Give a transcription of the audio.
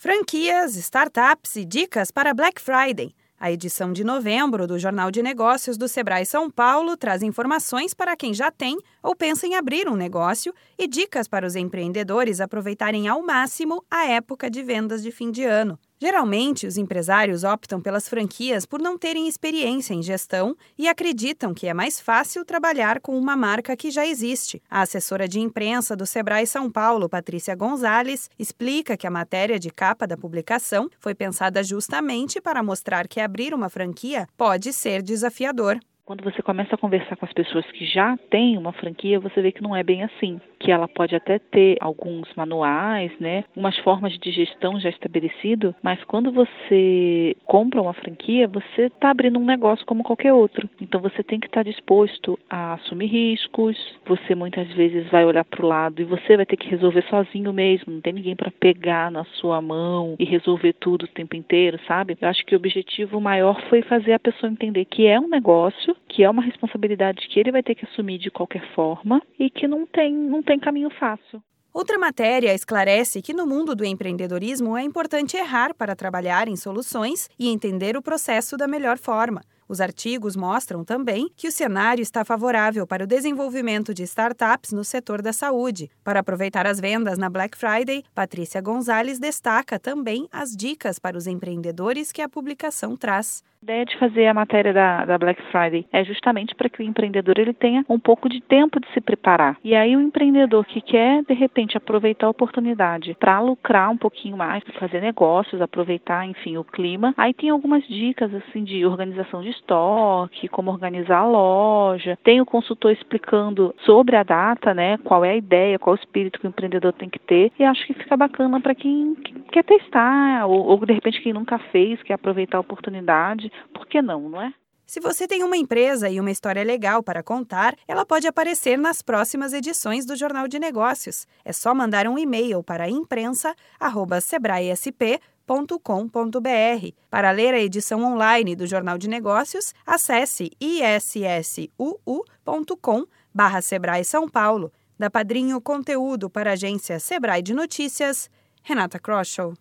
Franquias, startups e dicas para Black Friday. A edição de novembro do Jornal de Negócios do Sebrae São Paulo traz informações para quem já tem ou pensa em abrir um negócio e dicas para os empreendedores aproveitarem ao máximo a época de vendas de fim de ano. Geralmente, os empresários optam pelas franquias por não terem experiência em gestão e acreditam que é mais fácil trabalhar com uma marca que já existe. A assessora de imprensa do Sebrae São Paulo, Patrícia Gonzalez, explica que a matéria de capa da publicação foi pensada justamente para mostrar que abrir uma franquia pode ser desafiador. Quando você começa a conversar com as pessoas que já têm uma franquia, você vê que não é bem assim que ela pode até ter alguns manuais, né, umas formas de gestão já estabelecido, mas quando você compra uma franquia, você está abrindo um negócio como qualquer outro. Então você tem que estar tá disposto a assumir riscos. Você muitas vezes vai olhar para o lado e você vai ter que resolver sozinho mesmo. Não tem ninguém para pegar na sua mão e resolver tudo o tempo inteiro, sabe? Eu acho que o objetivo maior foi fazer a pessoa entender que é um negócio, que é uma responsabilidade que ele vai ter que assumir de qualquer forma e que não tem, não tem caminho fácil. Outra matéria esclarece que no mundo do empreendedorismo é importante errar para trabalhar em soluções e entender o processo da melhor forma. Os artigos mostram também que o cenário está favorável para o desenvolvimento de startups no setor da saúde. Para aproveitar as vendas na Black Friday, Patrícia Gonzalez destaca também as dicas para os empreendedores que a publicação traz. A ideia de fazer a matéria da, da Black Friday é justamente para que o empreendedor ele tenha um pouco de tempo de se preparar. E aí o empreendedor que quer de repente aproveitar a oportunidade para lucrar um pouquinho mais, fazer negócios, aproveitar, enfim, o clima. Aí tem algumas dicas assim de organização de estoque, como organizar a loja. Tem o consultor explicando sobre a data, né, qual é a ideia, qual o espírito que o empreendedor tem que ter. E acho que fica bacana para quem quer testar ou, ou de repente quem nunca fez, quer aproveitar a oportunidade por que não, não é? Se você tem uma empresa e uma história legal para contar, ela pode aparecer nas próximas edições do Jornal de Negócios. É só mandar um e-mail para Para ler a edição online do Jornal de Negócios, acesse issuu.com/sebrae São Paulo. Da Padrinho Conteúdo para a agência Sebrae de Notícias, Renata Kroschel.